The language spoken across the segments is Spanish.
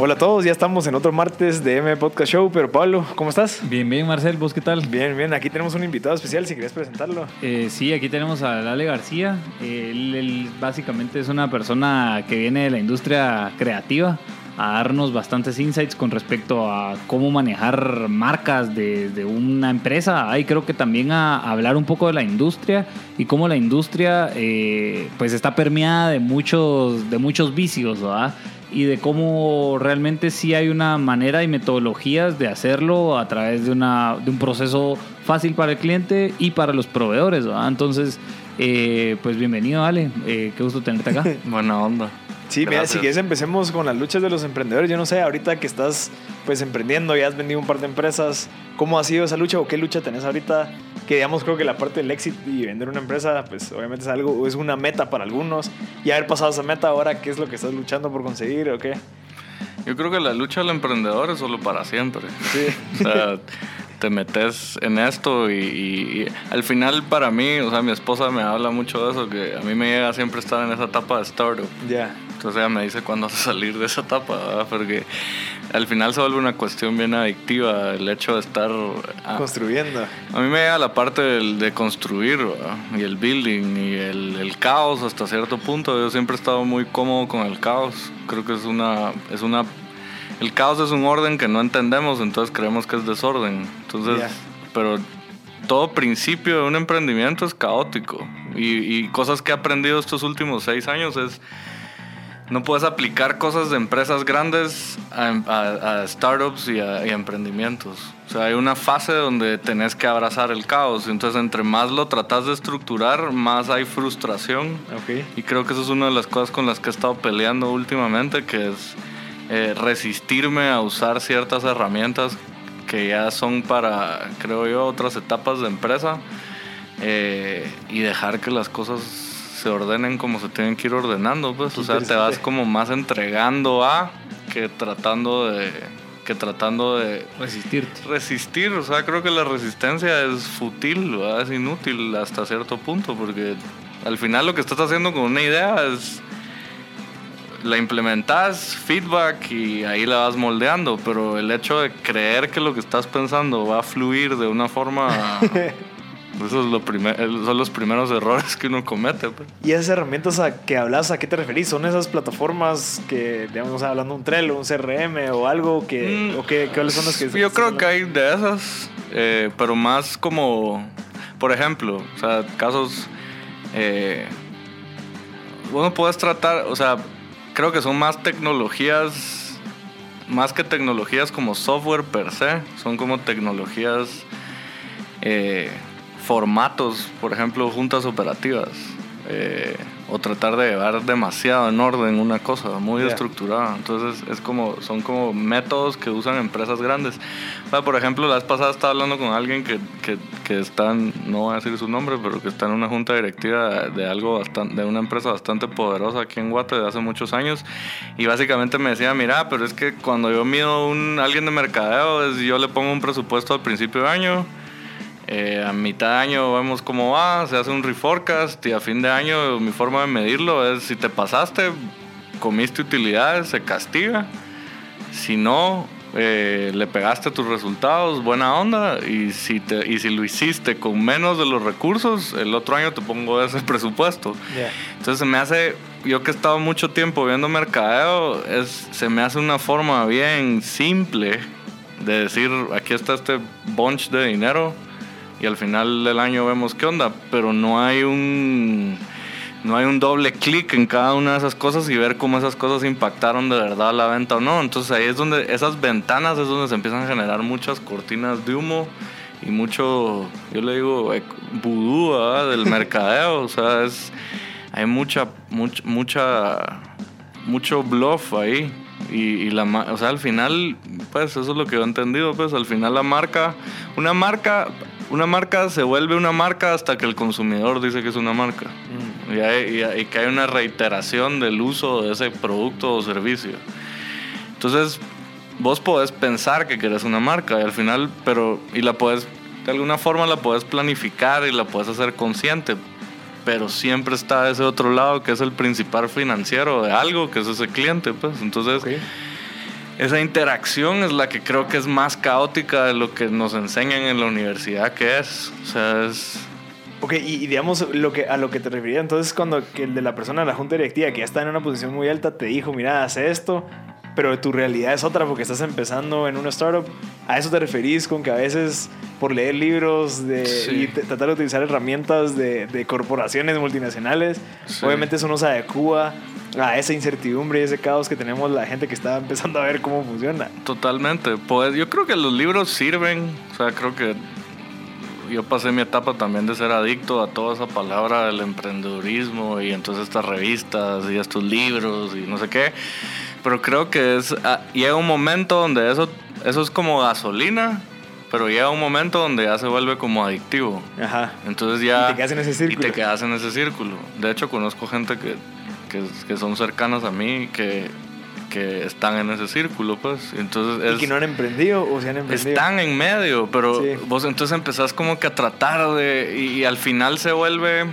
Hola a todos, ya estamos en otro martes de M Podcast Show, pero Pablo, ¿cómo estás? Bien, bien, Marcel, ¿vos qué tal? Bien, bien, aquí tenemos un invitado especial, si quieres presentarlo. Eh, sí, aquí tenemos a Lale García. Él, él básicamente es una persona que viene de la industria creativa a darnos bastantes insights con respecto a cómo manejar marcas de, de una empresa. Ahí creo que también a, hablar un poco de la industria y cómo la industria eh, pues está permeada de muchos, de muchos vicios, ¿verdad? Y de cómo realmente sí hay una manera y metodologías de hacerlo a través de, una, de un proceso fácil para el cliente y para los proveedores. Entonces, eh, pues bienvenido, Ale. Eh, qué gusto tenerte acá. Buena onda. Sí, mira, si quieres empecemos con las luchas de los emprendedores. Yo no sé, ahorita que estás pues emprendiendo, ya has vendido un par de empresas, ¿cómo ha sido esa lucha o qué lucha tenés ahorita? Que digamos, creo que la parte del éxito y vender una empresa, pues obviamente es algo, es una meta para algunos. Y haber pasado esa meta ahora, ¿qué es lo que estás luchando por conseguir o qué? Yo creo que la lucha del emprendedor es solo para siempre. Sí. O sea, te metes en esto y, y, al final para mí, o sea, mi esposa me habla mucho de eso, que a mí me llega siempre estar en esa etapa de startup. Ya. Entonces ella me dice cuándo vas a salir de esa etapa, ¿verdad? porque al final se vuelve una cuestión bien adictiva el hecho de estar... a- Construyendo. A mí me llega la parte de construir ¿verdad? y el building y el, el caos hasta cierto punto. Yo siempre he estado muy cómodo con el caos. Creo que es una, es una... El caos es un orden que no entendemos, entonces creemos que es desorden. Entonces, pero todo principio de un emprendimiento es caótico. Y, y cosas que he aprendido estos últimos seis años es... No puedes aplicar cosas de empresas grandes a, a- a startups y a, y a emprendimientos. O sea, hay una fase donde tenés que abrazar el caos. Entonces, entre más lo tratas de estructurar, más hay frustración. Ok. Y creo que eso es una de las cosas con las que he estado peleando últimamente, que es eh, resistirme a usar ciertas herramientas que ya son para, creo yo, otras etapas de empresa eh, y dejar que las cosas se ordenen como se tienen que ir ordenando, pues, Qué o sea, te vas como más entregando a que tratando de que tratando de Resistirte. resistir, o sea, creo que la resistencia es fútil, ¿verdad? es inútil hasta cierto punto, porque al final lo que estás haciendo con una idea es la implementas, feedback y ahí la vas moldeando, pero el hecho de creer que lo que estás pensando va a fluir de una forma, eso es lo primer- son los primeros errores que uno comete. pues. Y esas herramientas a que hablas, ¿a qué te referís? ¿Son esas plataformas que, digamos, hablando de un Trello, un CRM o algo que... Mm, o qué, ¿Cuáles son las que... Yo creo que hay de esas, eh, pero más como, por ejemplo, o sea, casos, eh, uno puedes tratar, o sea, creo que son más tecnologías, más que tecnologías como software per se, son como tecnologías, eh, formatos, por ejemplo, juntas operativas. eh, o tratar de llevar demasiado en orden una cosa muy Ya. estructurada. Entonces es como, son como métodos que usan empresas grandes. O sea, por ejemplo, la vez pasada estaba hablando con alguien que, que, que está, en- no voy a decir su nombre, pero que está en una junta directiva de algo bastante, de una empresa bastante poderosa aquí en Guate de hace muchos años. Y básicamente me decía, mira, pero es que cuando yo mido un alguien de mercadeo, yo le pongo un presupuesto al principio de año. Eh, a mitad de año vemos cómo va, se hace un reforecast y a fin de año mi forma de medirlo es si te pasaste, comiste utilidades, se castiga. Si no, eh, le pegaste tus resultados, buena onda. Y si, te, y si lo hiciste con menos de los recursos, el otro año te pongo ese presupuesto. Ya. Entonces se me hace, yo que he estado mucho tiempo viendo mercadeo, es, se me hace una forma bien simple de decir, aquí está este bunch de dinero y al final del año vemos qué onda, pero no hay un no hay un doble clic en cada una de esas cosas y ver cómo esas cosas impactaron de verdad la venta o no. Entonces ahí es donde esas ventanas es donde se empiezan a generar muchas cortinas de humo y mucho, yo le digo, vudú ¿verdad? del mercadeo. O sea, es, hay mucha, mucha, mucha, mucho bluff ahí. Y, y la, o sea, al final, pues eso es lo que yo he entendido, pues al final la marca, una marca, una marca se vuelve una marca hasta que el consumidor dice que es una marca. Y, hay- y y que hay una reiteración del uso de ese producto o servicio. Entonces, vos podés pensar que querés una marca y al final, pero, y la podés, de alguna forma la podés planificar y la podés hacer consciente, pero siempre está ese otro lado que es el principal financiero de algo, que es ese cliente, pues. Entonces, Ok. Esa interacción es la que creo que es más caótica de lo que nos enseñan en la universidad que es. O sea, es... Ok, y, digamos lo que, a lo que te refería entonces cuando el de la persona de la junta directiva que ya está en una posición muy alta te dijo, mira, hace esto, pero tu realidad es otra porque estás empezando en una startup. ¿A eso te referís con que a veces por leer libros de, Sí. y tratar de utilizar herramientas de, de corporaciones multinacionales, Sí. obviamente eso no se adecua a esa incertidumbre y ese caos que tenemos la gente que está empezando a ver cómo funciona? Totalmente. Pues yo creo que los libros sirven. O sea, creo que yo pasé mi etapa también de ser adicto a toda esa palabra del emprendedurismo y entonces estas revistas y estos libros y no sé qué. Pero creo que es ah, llega un momento donde eso, eso es como gasolina, pero llega un momento donde ya se vuelve como adictivo. Ajá. Entonces ya... Y te quedas en ese Y círculo. te quedas en ese círculo. De hecho, conozco gente que, que, que son cercanas a mí que, que están en ese círculo, pues. Entonces Y es- que no han emprendido o se han emprendido. están en medio, pero Sí. vos entonces empezás como que a tratar de... Y, y al final se vuelve...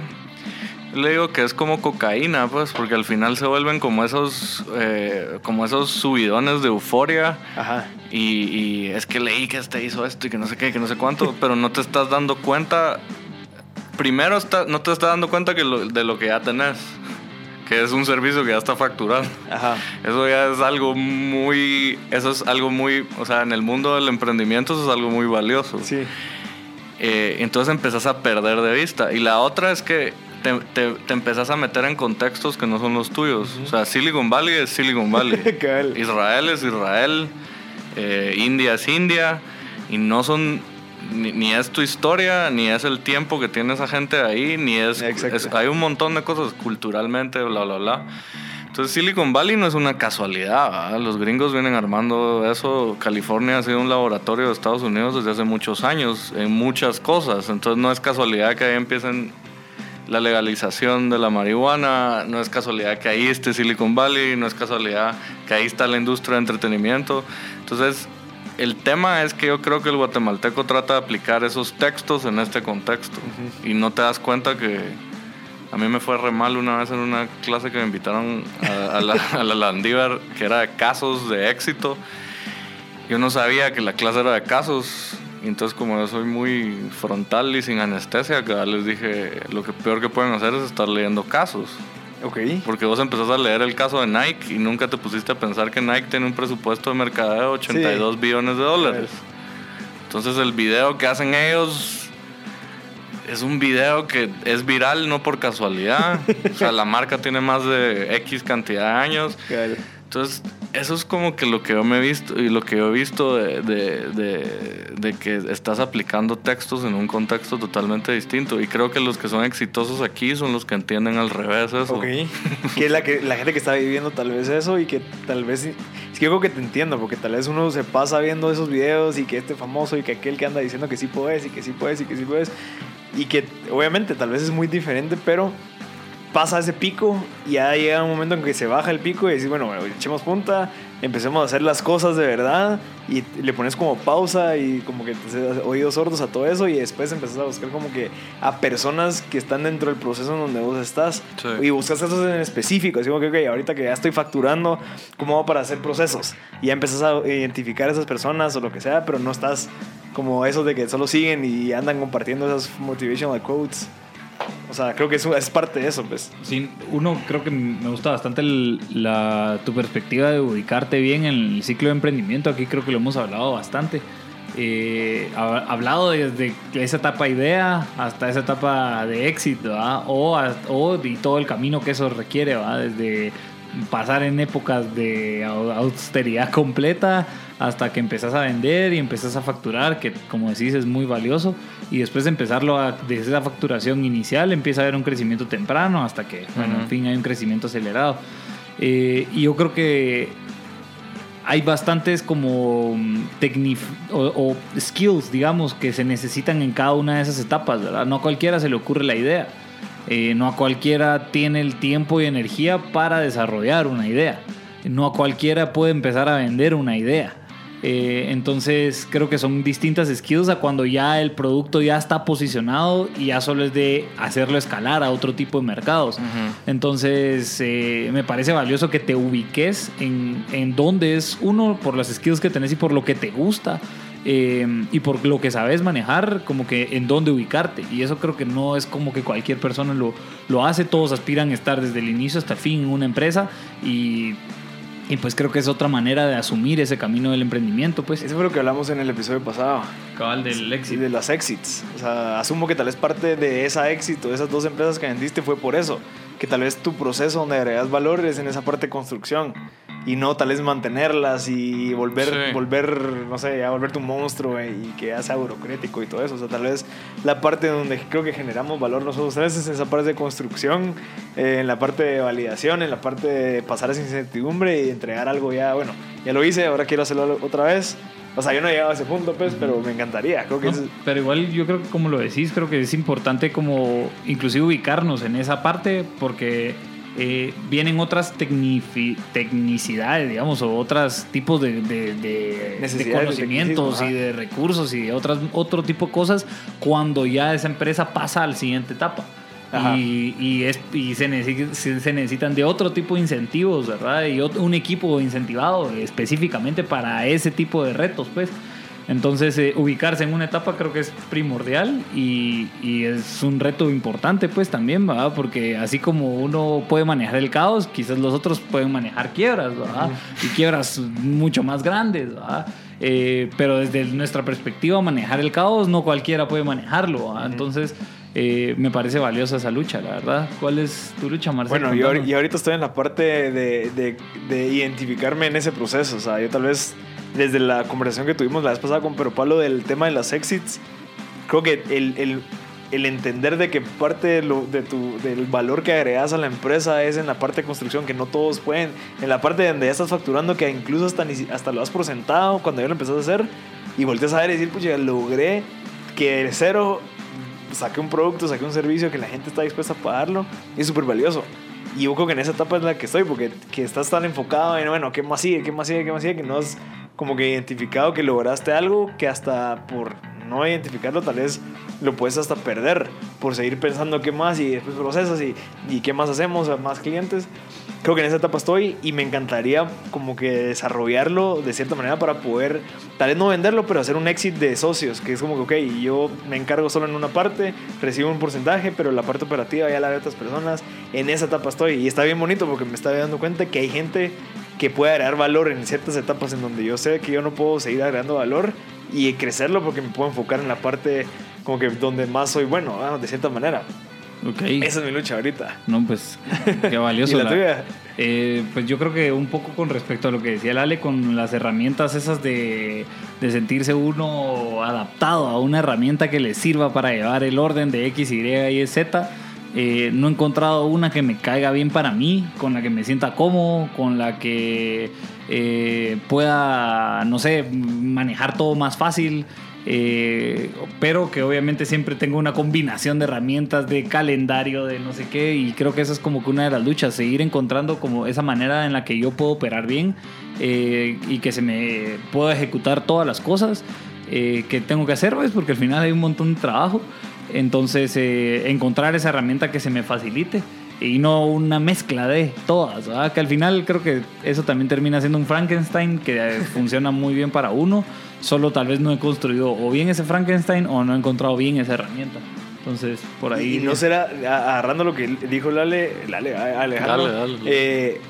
Le digo que es como cocaína, pues, porque al final se vuelven como esos, eh, como esos subidones de euforia. Ajá. Y, y es que leí que este hizo esto y que no sé qué, que no sé cuánto, pero no te estás dando cuenta. Primero está, no te estás dando cuenta que lo- de lo que ya tenés, que es un servicio que ya está facturado. Ajá. Eso ya es algo muy, eso es algo muy, o sea, en el mundo del emprendimiento eso es algo muy valioso. Sí. Eh, entonces empezás a perder de vista. Y la otra es que te, te, te empezás a meter en contextos que no son los tuyos. O sea, Silicon Valley es Silicon Valley. Israel es Israel, eh, India es India, y no son, ni, ni es tu historia, ni es el tiempo que tiene esa gente ahí, ni es, hay un montón de cosas culturalmente, bla, bla, bla. Entonces Silicon Valley no es una casualidad, ¿verdad? los gringos vienen armando eso, California ha sido un laboratorio de Estados Unidos desde hace muchos años en muchas cosas, entonces no es casualidad que ahí empiecen la legalización de la marihuana, no es casualidad que ahí esté Silicon Valley, no es casualidad que ahí está la industria de entretenimiento. Entonces, el tema es que yo creo que el guatemalteco trata de aplicar esos textos en este contexto y no te das cuenta que a mí me fue re mal una vez en una clase que me invitaron a, a la, a la Landívar, que era de casos de éxito. Yo no sabía que la clase era de casos. Y entonces como yo soy muy frontal y sin anestesia, que les dije, lo que peor que pueden hacer es estar leyendo casos. Ok. Porque vos empezás a leer el caso de Nike y nunca te pusiste a pensar que Nike tiene un presupuesto de mercadeo de 82 billones de dólares. Entonces el video que hacen ellos es un video que es viral no por casualidad. o sea, la marca tiene más de X cantidad de años. Cabal. Entonces, eso es como que lo que yo me he visto y lo que yo he visto de, de, de- de que estás aplicando textos en un contexto totalmente distinto. Y creo que los que son exitosos aquí son los que entienden al revés eso. Ok. que es la, que, la gente que está viviendo tal vez eso y que tal vez... Es que yo creo que te entiendo, porque tal vez uno se pasa viendo esos videos y que este famoso y que aquel que anda diciendo que sí puedes y que sí puedes y que sí puedes. Y que obviamente tal vez es muy diferente, pero pasa ese pico y ya llega un momento en que se baja el pico y decís, bueno, bueno, echemos punta, empecemos a hacer las cosas de verdad y le pones como pausa y como que te oídos sordos a todo eso y después empezás a buscar como que a personas que están dentro del proceso en donde vos estás Sí. y buscas casos en específico, así como que, ok, ahorita que ya estoy facturando, ¿cómo hago para hacer procesos? Y ya empezás a identificar a esas personas o lo que sea, pero no estás como esos de que solo siguen y andan compartiendo esas motivational quotes. O sea, creo que es, es parte de eso, pues. Sí, uno creo que me gusta bastante la, tu perspectiva de ubicarte bien en el ciclo de emprendimiento. Aquí creo que lo hemos hablado bastante. Eh, ha- hablado desde esa etapa idea hasta esa etapa de éxito. O, o y todo el camino que eso requiere, ¿verdad? Desde pasar en épocas de au- austeridad completa hasta que empezás a vender y empezás a facturar, que como decís es muy valioso, y después de empezarlo a, desde esa facturación inicial empieza a haber un crecimiento temprano hasta que, bueno, en fin, hay un crecimiento acelerado. Eh, y yo creo que hay bastantes como mm, tecni- o, o skills, digamos, que se necesitan en cada una de esas etapas, ¿verdad? No a cualquiera se le ocurre la idea. Eh, no a cualquiera tiene el tiempo y energía para desarrollar una idea. No a cualquiera puede empezar a vender una idea. Eh, entonces creo que son distintas skills a cuando ya el producto ya está posicionado y ya solo es de hacerlo escalar a otro tipo de mercados. Ujú. Entonces, eh, me parece valioso que te ubiques en, en dónde es uno, por las skills que tenés y por lo que te gusta. eh, y por lo que sabes manejar, como que en dónde ubicarte. Y eso creo que no es como que cualquier persona lo, lo hace. Todos aspiran a estar desde el inicio hasta el fin en una empresa. Y, y pues creo que es otra manera de asumir ese camino del emprendimiento. Pues Eso fue lo que hablamos en el episodio pasado. cabal del Y éxito. de las exits. O sea, asumo que tal vez parte de esa éxito, de esas dos empresas que vendiste, fue por eso. Que tal vez tu proceso donde agregas valor es en esa parte de construcción. Y no tal vez mantenerlas y volver, Sí. volver no sé, ya volverte un monstruo eh, y que ya sea burocrático y todo eso. O sea, tal vez la parte donde creo que generamos valor nosotros tres es esa parte de construcción, eh, en la parte de validación, en la parte de pasar esa incertidumbre y entregar algo ya, bueno, ya lo hice, ahora quiero hacerlo otra vez. O sea, yo no he llegado a ese punto, pues, pero me encantaría. Creo que No, es, pero igual yo creo que como lo decís, creo que es importante como inclusive ubicarnos en esa parte porque eh, vienen otras tecnicidades, digamos, o otros tipos de, de- conocimientos y de recursos y de otras, otro tipo de cosas cuando ya esa empresa pasa a la siguiente etapa. Y, y, es, y se, necesi- se, necesitan de otro tipo de incentivos, ¿verdad? Y un equipo incentivado específicamente para ese tipo de retos, pues. Entonces, eh, ubicarse en una etapa creo que es primordial y, y es un reto importante, pues también, ¿verdad? Porque así como uno puede manejar el caos, quizás los otros pueden manejar quiebras, ¿verdad? Y quiebras mucho más grandes, ¿verdad? Eh, pero desde nuestra perspectiva, manejar el caos no cualquiera puede manejarlo, ¿verdad? Entonces, eh, me parece valiosa esa lucha, la verdad. ¿Cuál es tu lucha, Marcelo? Bueno, yo, yo ahorita estoy en la parte de, de- de identificarme en ese proceso. O sea, yo tal vez desde la conversación que tuvimos la vez pasada con Pero Pablo del tema de las exits, creo que el, el- el entender de que parte de lo- de tu, del valor que agregas a la empresa es en la parte de construcción, que no todos pueden, en la parte donde ya estás facturando, que incluso hasta, hasta lo has por sentado cuando ya lo empezaste a hacer, y volteas a ver y decir, pucha, logré que de cero saqué un producto, saqué un servicio que la gente está dispuesta a pagarlo, es súper valioso. Y yo creo que en esa etapa es la que estoy, porque que estás tan enfocado en, bueno, ¿qué más sigue? ¿Qué más sigue? ¿Qué más sigue? Que no has como que identificado que lograste algo que hasta por no identificarlo tal vez lo puedes hasta perder por seguir pensando qué más y después procesas y, y qué más hacemos más clientes. Creo que en esa etapa estoy y me encantaría como que desarrollarlo de cierta manera para poder, tal vez no venderlo, pero hacer un exit de socios, que es como que, ok, yo me encargo solo en una parte, recibo un porcentaje, pero la parte operativa ya la de otras personas. En esa etapa estoy y está bien bonito porque me está dando cuenta que hay gente que puede agregar valor en ciertas etapas en donde yo sé que yo no puedo seguir agregando valor y crecerlo porque me puedo enfocar en la parte como que donde más soy bueno, ah, de cierta manera. Ok. Esa es mi lucha ahorita. No, pues qué ¿Y valioso. la la- tuya? Eh, pues yo creo que un poco con respecto a lo que decía el Ale, con las herramientas esas de, de sentirse uno adaptado a una herramienta que le sirva para llevar el orden de X, Y y Z. eh, no he encontrado una que me caiga bien para mí, con la que me sienta cómodo, con la que eh, pueda, no sé, manejar todo más fácil. Eh, pero que obviamente siempre tengo una combinación de herramientas, de calendario, de no sé qué, y creo que esa es como que una de las luchas, seguir encontrando como esa manera en la que yo puedo operar bien eh, y que se me pueda ejecutar todas las cosas eh, que tengo que hacer, pues, porque al final hay un montón de trabajo. Entonces, eh, encontrar esa herramienta que se me facilite y no una mezcla de todas, ¿verdad? que al final creo que eso también termina siendo un Frankenstein que funciona muy bien para uno, solo tal vez no he construido o bien ese Frankenstein o no he encontrado bien esa herramienta. Entonces, por ahí... Y no será, agarrando lo que dijo Lale, Lale, Alejandro, Dale, dale, dale. eh,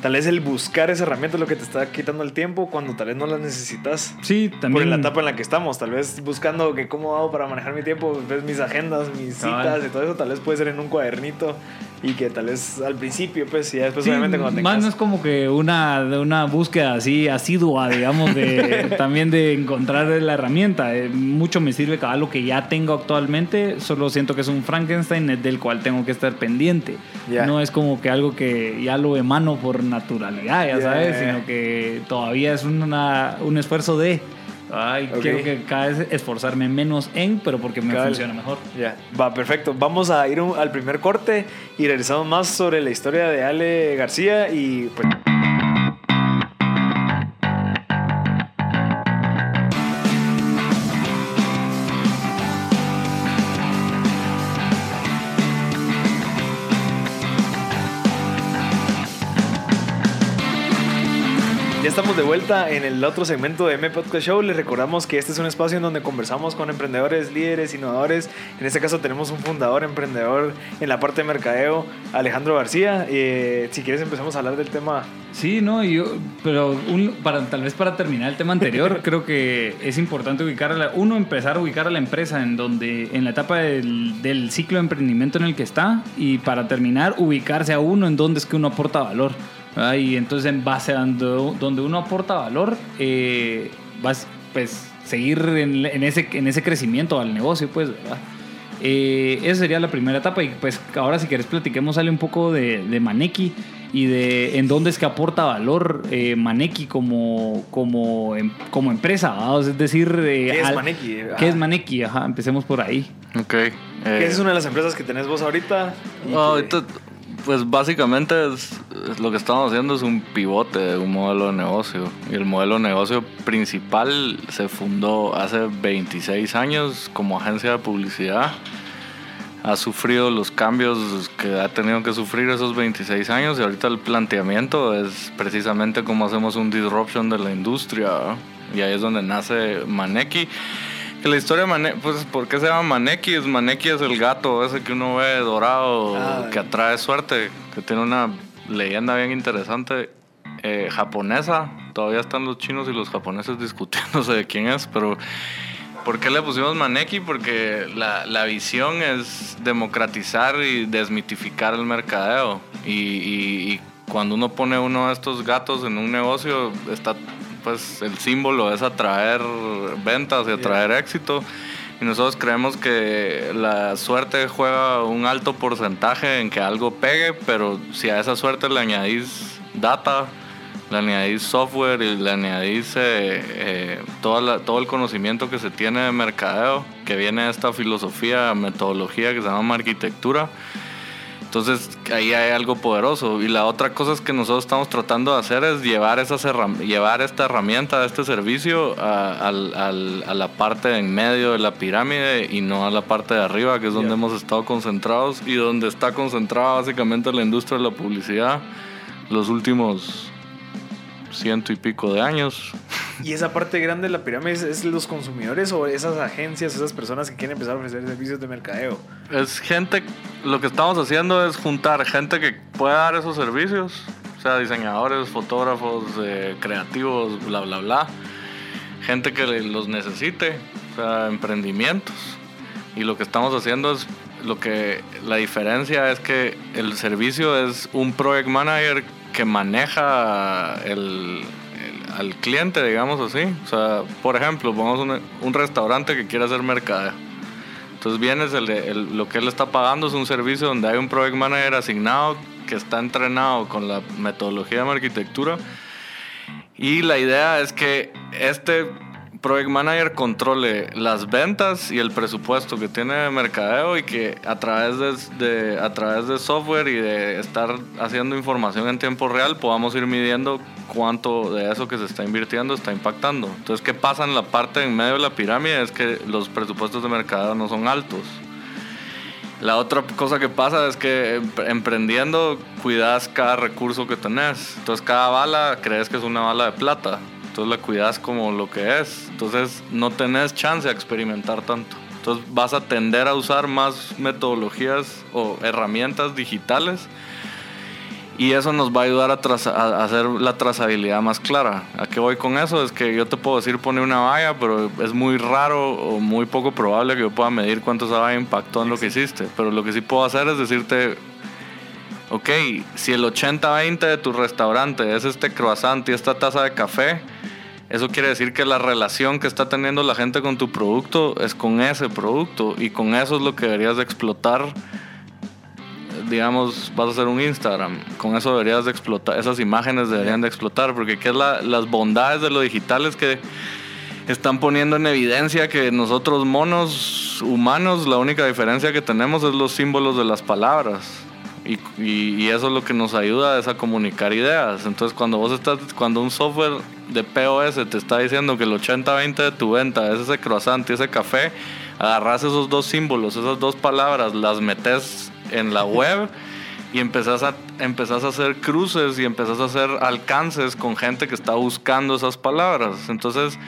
tal vez el buscar esa herramienta es lo que te está quitando el tiempo cuando tal vez no la necesitas. Sí, Por también... la etapa en la que estamos, tal vez buscando que cómo hago para manejar mi tiempo, ves mis agendas, mis citas y todo eso, tal vez puede ser en un cuadernito y que tal vez al principio, pues, y después Sí, obviamente cuando más tengas... no es como que una, una búsqueda así asidua, digamos, de también de encontrar la herramienta. Eh, mucho me sirve cada lo que ya tengo actualmente, solo siento que es un Frankenstein del cual tengo que estar pendiente. Ya. No es como que algo que ya lo emano por naturalidad, ya Ya, sabes, sino que todavía es una, un esfuerzo de... Ay, Ok. quiero que cada vez esforzarme menos en, pero porque me Cabal. funciona mejor. Ya, va, perfecto. Vamos a ir un- al primer corte y regresamos más sobre la historia de Ale García y pues... de vuelta en el otro segmento de M Podcast Show. Les recordamos que este es un espacio en donde conversamos con emprendedores, líderes, innovadores. En este caso tenemos un fundador, emprendedor en la parte de mercadeo, Alejandro García. Eh, si quieres empezamos a hablar del tema. Sí, no, yo, pero un- para, tal vez para terminar el tema anterior, creo que es importante ubicar a la, uno empezar a ubicar a la empresa en donde, en la etapa del, del ciclo de emprendimiento en el que está, y para terminar ubicarse a uno en donde es que uno aporta valor. ¿Verdad? Y entonces en base a donde, donde uno aporta valor, eh, vas pues seguir en, en ese, en ese crecimiento al negocio, pues, ¿verdad? Eh, esa sería la primera etapa y pues ahora si quieres platiquemos sale un poco de, de Maneki y de en dónde es que aporta valor eh, Maneki como, como, em- como empresa, es decir... eh, ¿Qué es al- Maneki? ¿Qué Ah. es Maneki? Ajá, empecemos por ahí. Ok. Eh, esa es una de las empresas que tenés vos ahorita. no, que- ahorita, pues básicamente es- lo que estamos haciendo es un pivote de un modelo de negocio. Y el modelo de negocio principal se fundó hace 26 años como agencia de publicidad. Ha sufrido los cambios que ha tenido que sufrir esos 26 años y ahorita el planteamiento es precisamente cómo hacemos un disruption de la industria. Y ahí es donde nace Maneki. Que la historia de Maneki, pues, ¿por qué se llama Maneki? Es Maneki es el gato ese que uno ve dorado, Ah. que atrae suerte, que tiene una leyenda bien interesante eh, japonesa. Todavía están los chinos y los japoneses discutiéndose de quién es, pero ¿por qué le pusimos Maneki? Porque la, la visión es democratizar y desmitificar el mercadeo. Y, y- y cuando uno pone uno de estos gatos en un negocio, está pues el símbolo es atraer ventas y atraer éxito. Y nosotros creemos que la suerte juega un alto porcentaje en que algo pegue, pero si a esa suerte le añadís data, le añadís software y le añadís eh, eh, toda la- todo el conocimiento que se tiene de mercadeo, que viene de esta filosofía, metodología que se llama arquitectura. Entonces ahí hay algo poderoso. Y la otra cosa es que nosotros estamos tratando de hacer es llevar, esas llevar esta herramienta, este servicio a, la parte en medio de la pirámide y no a la parte de arriba, que es donde hemos estado concentrados y donde está concentrada básicamente la industria de la publicidad los últimos ciento y pico de años. Y esa parte grande de la pirámide es, es los consumidores o esas agencias, esas personas que quieren empezar a ofrecer servicios de mercadeo. Es gente, lo que estamos haciendo es juntar gente que pueda dar esos servicios, o sea, diseñadores, fotógrafos, eh, creativos, bla, bla, bla. Gente que los necesite, o sea, emprendimientos. Y lo que estamos haciendo es, lo que, la diferencia es que el servicio es un project manager que maneja el, al cliente, digamos así. O sea, por ejemplo, vamos a un, un restaurante que quiere hacer mercadeo. Entonces vienes, el, el- lo que él está pagando es un servicio donde hay un project manager asignado que está entrenado con la metodología de arquitectura. Y la idea es que este project manager controle las ventas y el presupuesto que tiene de mercadeo y que a través de, a través de software y de estar haciendo información en tiempo real podamos ir midiendo cuánto de eso que se está invirtiendo está impactando. Entonces, ¿qué pasa en la parte en medio de la pirámide? Es que los presupuestos de mercadeo no son altos. La otra cosa que pasa es que empre- emprendiendo cuidas cada recurso que tenés. Entonces cada bala crees que es una bala de plata. Entonces la cuidas como lo que es. Entonces no tenés chance de experimentar tanto. Entonces vas a tender a usar más metodologías o herramientas digitales. Y eso nos va a ayudar a, traza- a hacer la trazabilidad más clara. ¿A qué voy con eso? Es que yo te puedo decir poner una valla, pero es muy raro o muy poco probable que yo pueda medir cuánto esa valla impactó en lo que hiciste. Pero lo que sí puedo hacer es decirte, ok, si el 80-20 de tu restaurante es este croissant y esta taza de café, eso quiere decir que la relación que está teniendo la gente con tu producto es con ese producto y con eso es lo que deberías de explotar. Digamos, vas a hacer un Instagram, con eso deberías de explotar, esas imágenes deberían de explotar, porque qué es la, las bondades de lo digital es que están poniendo en evidencia que nosotros monos humanos la única diferencia que tenemos es los símbolos de las palabras. Y, y, eso es lo que nos ayuda es a comunicar ideas. Entonces cuando vos estás, cuando un software de POS te está diciendo que el 80-20 de tu venta es ese croissant y ese café, agarras esos dos símbolos, esas dos palabras, las metes en la web y empezás a, empezás a hacer cruces y empezás a hacer alcances con gente que está buscando esas palabras. Entonces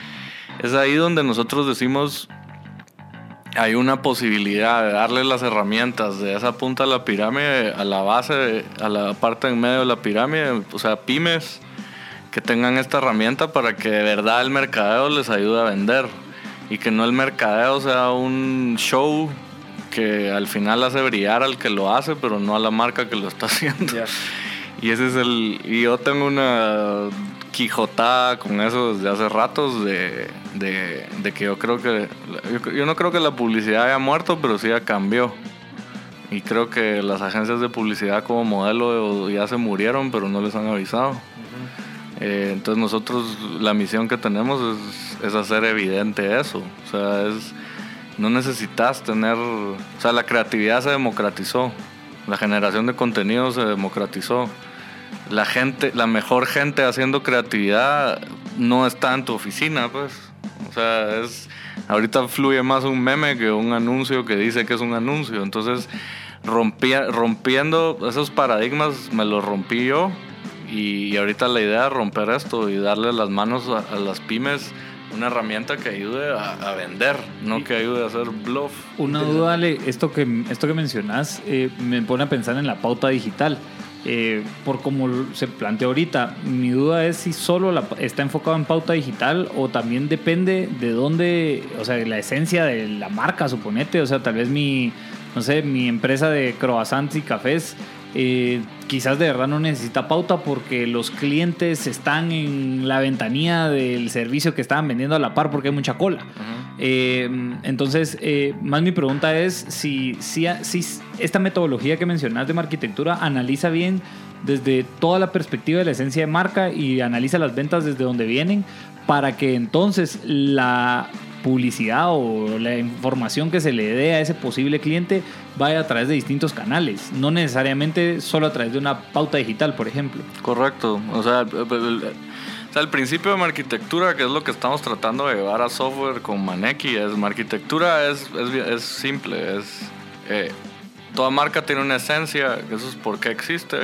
es ahí donde nosotros decimos, hay una posibilidad de darle las herramientas de esa punta de la pirámide a la base, a la parte en medio de la pirámide, o sea, pymes que tengan esta herramienta para que de verdad el mercadeo les ayude a vender y que no el mercadeo sea un show que al final hace brillar al que lo hace, pero no a la marca que lo está haciendo. Y ese es el. Y yo tengo una quijotada con eso desde hace ratos de, de, que yo creo que yo, no creo que la publicidad haya muerto pero sí ya cambió. Y creo que las agencias de publicidad como modelo ya se murieron pero no les han avisado. Eh, entonces nosotros la misión que tenemos es, es, hacer evidente eso. O sea es no necesitas tener o sea la creatividad se democratizó. La generación de contenido se democratizó la gente, la mejor gente haciendo creatividad no está en tu oficina, pues. O sea, es ahorita fluye más un meme que un anuncio que dice que es un anuncio. Entonces, rompiendo esos paradigmas me los rompí yo y, ahorita la idea es romper esto y darle las manos a, las pymes una herramienta que ayude a, vender, no que ayude a hacer bluff. Una duda, Ale, esto que, esto que mencionas eh, me pone a pensar en la pauta digital. Eh, por como se plantea ahorita, mi duda es si solo está enfocado en pauta digital o también depende de dónde, o sea, la esencia de la marca, suponete, o sea, tal vez mi, no sé, mi empresa de croissants y cafés eh, quizás de verdad no necesita pauta porque los clientes están en la ventanilla del servicio que estaban vendiendo a la par porque hay mucha cola. Eh, entonces, eh, más mi pregunta es si, si, si esta metodología que mencionaste de arquitectura analiza bien desde toda la perspectiva de la esencia de marca y analiza las ventas desde donde vienen para que entonces la publicidad o la información que se le dé a ese posible cliente vaya a través de distintos canales, no necesariamente solo a través de una pauta digital, por ejemplo. Correcto, o sea, el, el principio de arquitectura, que es lo que estamos tratando de llevar a software con Maneki, es arquitectura es, es, simple, es eh, toda marca tiene una esencia, eso es por qué existe.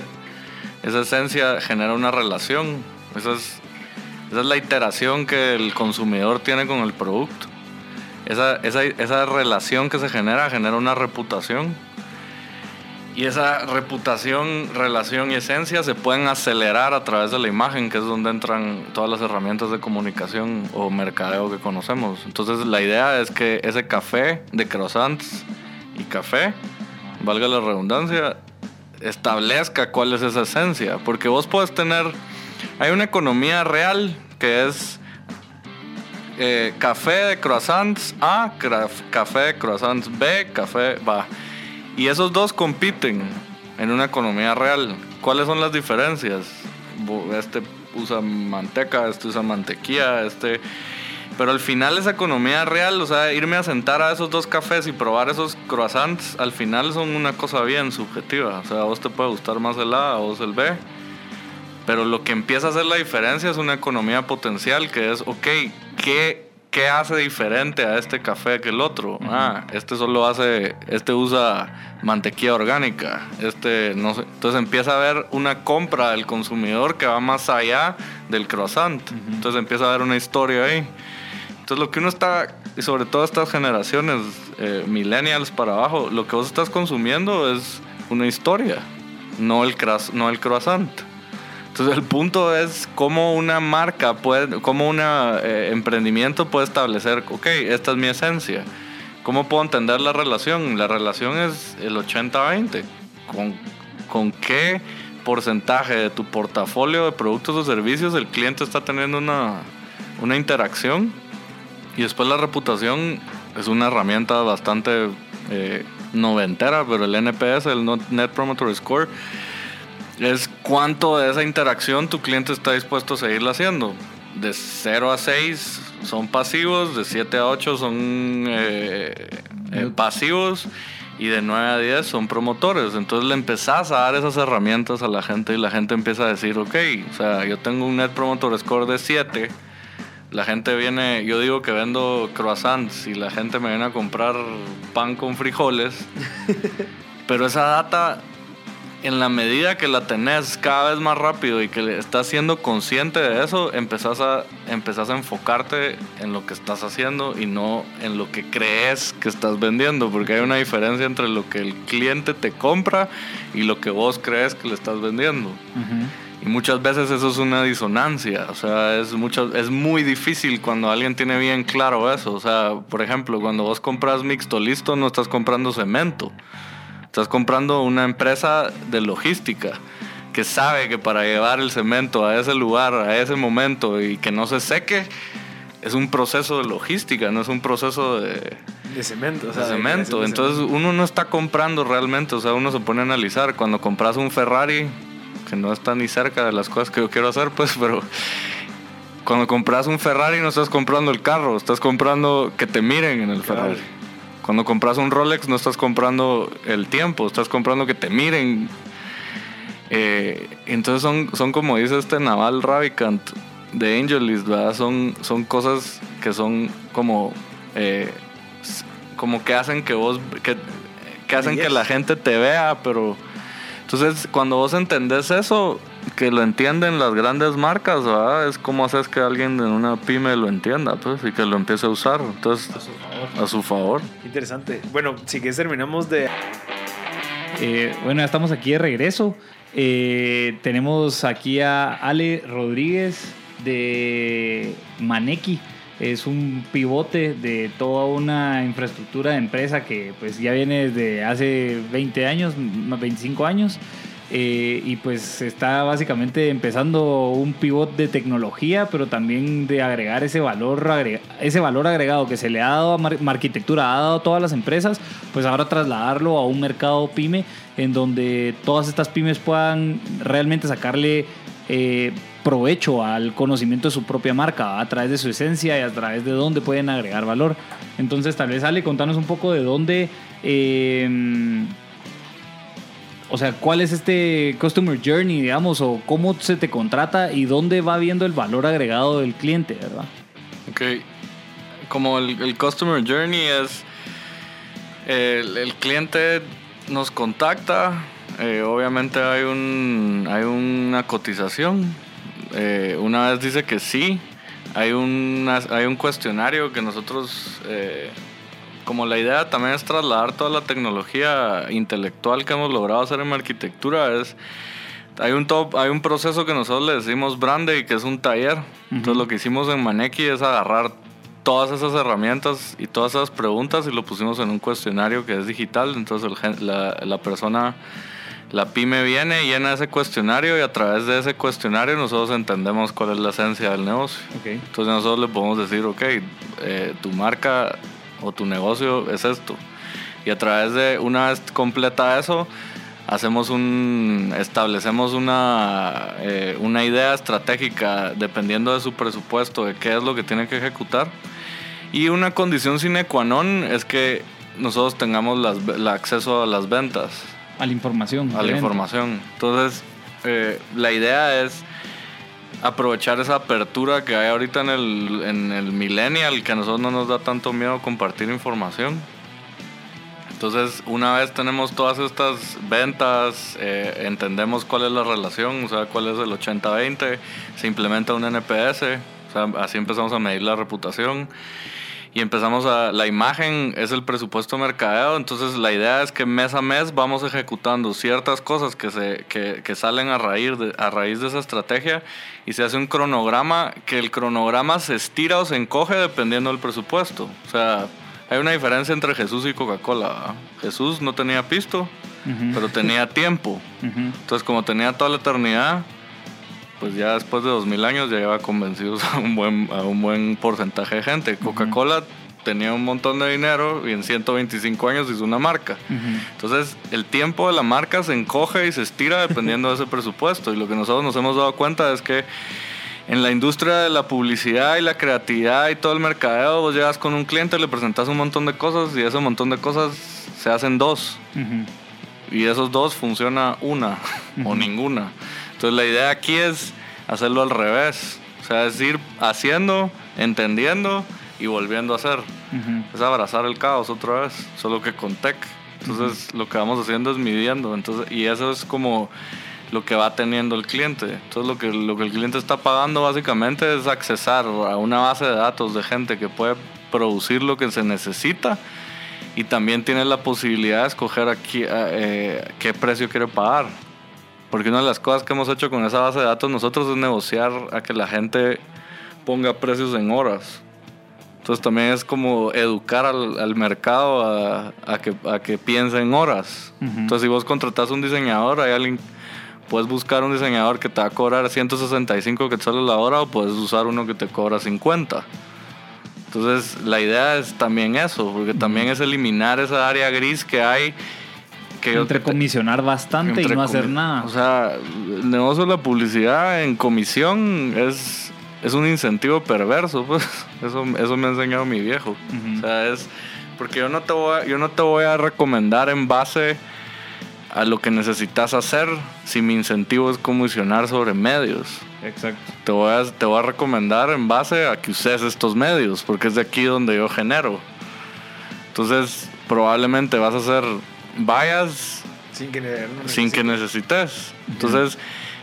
Esa esencia genera una relación, esa es esa es la iteración que el consumidor tiene con el producto. Esa, esa, esa relación que se genera genera una reputación. Y esa reputación, relación y esencia se pueden acelerar a través de la imagen, que es donde entran todas las herramientas de comunicación o mercadeo que conocemos. Entonces la idea es que ese café de croissants y café, valga la redundancia, establezca cuál es esa esencia. Porque vos puedes tener hay una economía real que es eh, café de croissants A, café de croissants B, café va. Y esos dos compiten en una economía real. ¿Cuáles son las diferencias? Este usa manteca, este usa mantequilla, este... Pero al final esa economía real, o sea, irme a sentar a esos dos cafés y probar esos croissants, al final son una cosa bien subjetiva. O sea, a vos te puede gustar más el A, a vos el B. Pero lo que empieza a hacer la diferencia es una economía potencial que es, ok, ¿qué, qué hace diferente a este café que el otro? Ah, este solo hace, este usa mantequilla orgánica, este no sé. Entonces empieza a haber una compra del consumidor que va más allá del croissant. Entonces empieza a haber una historia ahí. Entonces lo que uno está, y sobre todo estas generaciones eh, millennials para abajo, lo que vos estás consumiendo es una historia, no el, no el croissant. Entonces el punto es cómo una marca puede, cómo un eh, emprendimiento puede establecer, ok, esta es mi esencia. ¿Cómo puedo entender la relación? La relación es el 80-20. Con con qué porcentaje de tu portafolio de productos o servicios el cliente está teniendo una, una interacción. Y después la reputación es una herramienta bastante eh, noventera, pero el NPS, el Net Promoter Score, es cuánto de esa interacción tu cliente está dispuesto a seguirla haciendo. De 0 a 6 son pasivos, de 7 a 8 son eh, eh, pasivos y de 9 a 10 son promotores. Entonces le empezás a dar esas herramientas a la gente y la gente empieza a decir, ok, o sea, yo tengo un Net Promoter Score de 7. La gente viene, yo digo que vendo croissants y la gente me viene a comprar pan con frijoles. pero esa data en la medida que la tenés cada vez más rápido y que estás siendo consciente de eso, empezás a, empezás a enfocarte en lo que estás haciendo y no en lo que crees que estás vendiendo, porque hay una diferencia entre lo que el cliente te compra y lo que vos crees que le estás vendiendo. Y muchas veces eso es una disonancia, o sea, es, mucho, es muy difícil cuando alguien tiene bien claro eso. O sea, por ejemplo, cuando vos compras mixto listo, no estás comprando cemento. Estás comprando una empresa de logística que sabe que para llevar el cemento a ese lugar, a ese momento y que no se seque, es un proceso de logística, no es un proceso de, de cemento. O sea, de cemento. Entonces uno no está comprando realmente, o sea, uno se pone a analizar. Cuando compras un Ferrari, que no está ni cerca de las cosas que yo quiero hacer, pues, pero cuando compras un Ferrari no estás comprando el carro, estás comprando que te miren en el Ferrari. Cuando compras un Rolex no estás comprando el tiempo, estás comprando que te miren. Eh, entonces son, son como dice este Naval Ravikant de Angelist, ¿verdad? Son, son cosas que son como, eh, como que hacen que vos, que, que hacen que la gente te vea, pero entonces cuando vos entendés eso, que lo entienden las grandes marcas, ¿verdad? Es como haces que alguien en una pyme lo entienda, pues, y que lo empiece a usar. Entonces, a su favor. A su favor. Interesante. Bueno, si quieres terminamos de... Eh, bueno, ya estamos aquí de regreso. Eh, tenemos aquí a Ale Rodríguez de Maneki. Es un pivote de toda una infraestructura de empresa que pues ya viene desde hace 20 años, 25 años. Eh, y pues está básicamente empezando un pivot de tecnología, pero también de agregar ese valor, ese valor agregado que se le ha dado a arquitectura, ha dado a todas las empresas, pues ahora trasladarlo a un mercado pyme en donde todas estas pymes puedan realmente sacarle eh, provecho al conocimiento de su propia marca a través de su esencia y a través de dónde pueden agregar valor. Entonces tal vez Ale, contanos un poco de dónde... Eh, o sea, ¿cuál es este Customer Journey, digamos, o cómo se te contrata y dónde va viendo el valor agregado del cliente, verdad? Ok. Como el, Customer Journey es. el, cliente nos contacta, eh, obviamente hay, un, hay una cotización. Eh, una vez dice que sí, hay, hay un cuestionario que nosotros eh, como la idea también es trasladar toda la tecnología intelectual que hemos logrado hacer en arquitectura, es hay un top, hay un proceso que nosotros le decimos brande y que es un taller. Entonces lo que hicimos en Maneki es agarrar todas esas herramientas y todas esas preguntas y lo pusimos en un cuestionario que es digital. Entonces la, la persona, la pyme viene, llena ese cuestionario y a través de ese cuestionario nosotros entendemos cuál es la esencia del negocio. Entonces nosotros le podemos decir, ok, eh, tu marca o tu negocio es esto. Y a través de, una vez completa eso, hacemos un, establecemos una, eh, una idea estratégica dependiendo de su presupuesto, de qué es lo que tiene que ejecutar. Y una condición sine qua non es que nosotros tengamos las, el acceso a las ventas. A la información. A la información. Entonces, eh, la idea es aprovechar esa apertura que hay ahorita en el, en el millennial, que a nosotros no nos da tanto miedo compartir información. Entonces, una vez tenemos todas estas ventas, eh, entendemos cuál es la relación, o sea, cuál es el 80-20, se implementa un NPS, o sea, así empezamos a medir la reputación y empezamos a... La imagen es el presupuesto mercadeo, entonces la idea es que mes a mes vamos ejecutando ciertas cosas que, se, que, que salen a raíz, de, a raíz de esa estrategia y se hace un cronograma que el cronograma se estira o se encoge dependiendo del presupuesto. O sea, hay una diferencia entre Jesús y Coca-Cola. Jesús no tenía pisto, Ujú. pero tenía tiempo. Ujú. Entonces, como tenía toda la eternidad, pues ya después de 2000 años ya lleva convencidos a un buen, a un buen porcentaje de gente. Coca-Cola tenía un montón de dinero y en 125 años hizo una marca. Entonces, el tiempo de la marca se encoge y se estira dependiendo de ese presupuesto. Y lo que nosotros nos hemos dado cuenta es que en la industria de la publicidad y la creatividad y todo el mercadeo, vos llegas con un cliente, le presentas un montón de cosas y ese montón de cosas se hacen dos. Y esos dos funciona una o ninguna. Entonces la idea aquí es hacerlo al revés. O sea, es ir haciendo, entendiendo y volviendo a hacer. Es abrazar el caos otra vez, solo que con tech. Entonces lo que vamos haciendo es midiendo. Entonces, y eso es como lo que va teniendo el cliente. Entonces lo que, lo que el cliente está pagando básicamente es accesar a una base de datos de gente que puede producir lo que se necesita y también tiene la posibilidad de escoger aquí, eh, qué precio quiere pagar. Porque una de las cosas que hemos hecho con esa base de datos nosotros es negociar a que la gente ponga precios en horas. Entonces también es como educar al, al mercado a, a que, a que piense en horas. Ujú. Entonces si vos contratas un diseñador, hay alguien, puedes buscar un diseñador que te va a cobrar 165 quetzales la hora o puedes usar uno que te cobra 50. Entonces la idea es también eso, porque también es eliminar esa área gris que hay. Que Entre comisionar bastante y no hacer nada. O sea, el negocio de la publicidad en comisión es, es un incentivo perverso, pues. Eso, eso me ha enseñado mi viejo. O sea, es. Porque yo no, te voy a, yo no te voy a recomendar en base a lo que necesitas hacer si mi incentivo es comisionar sobre medios. Exacto. Te voy, a, te voy a recomendar en base a que uses estos medios, porque es de aquí donde yo genero. Entonces, probablemente vas a hacer vallas Sin que, no sin que necesite. necesites. Entonces,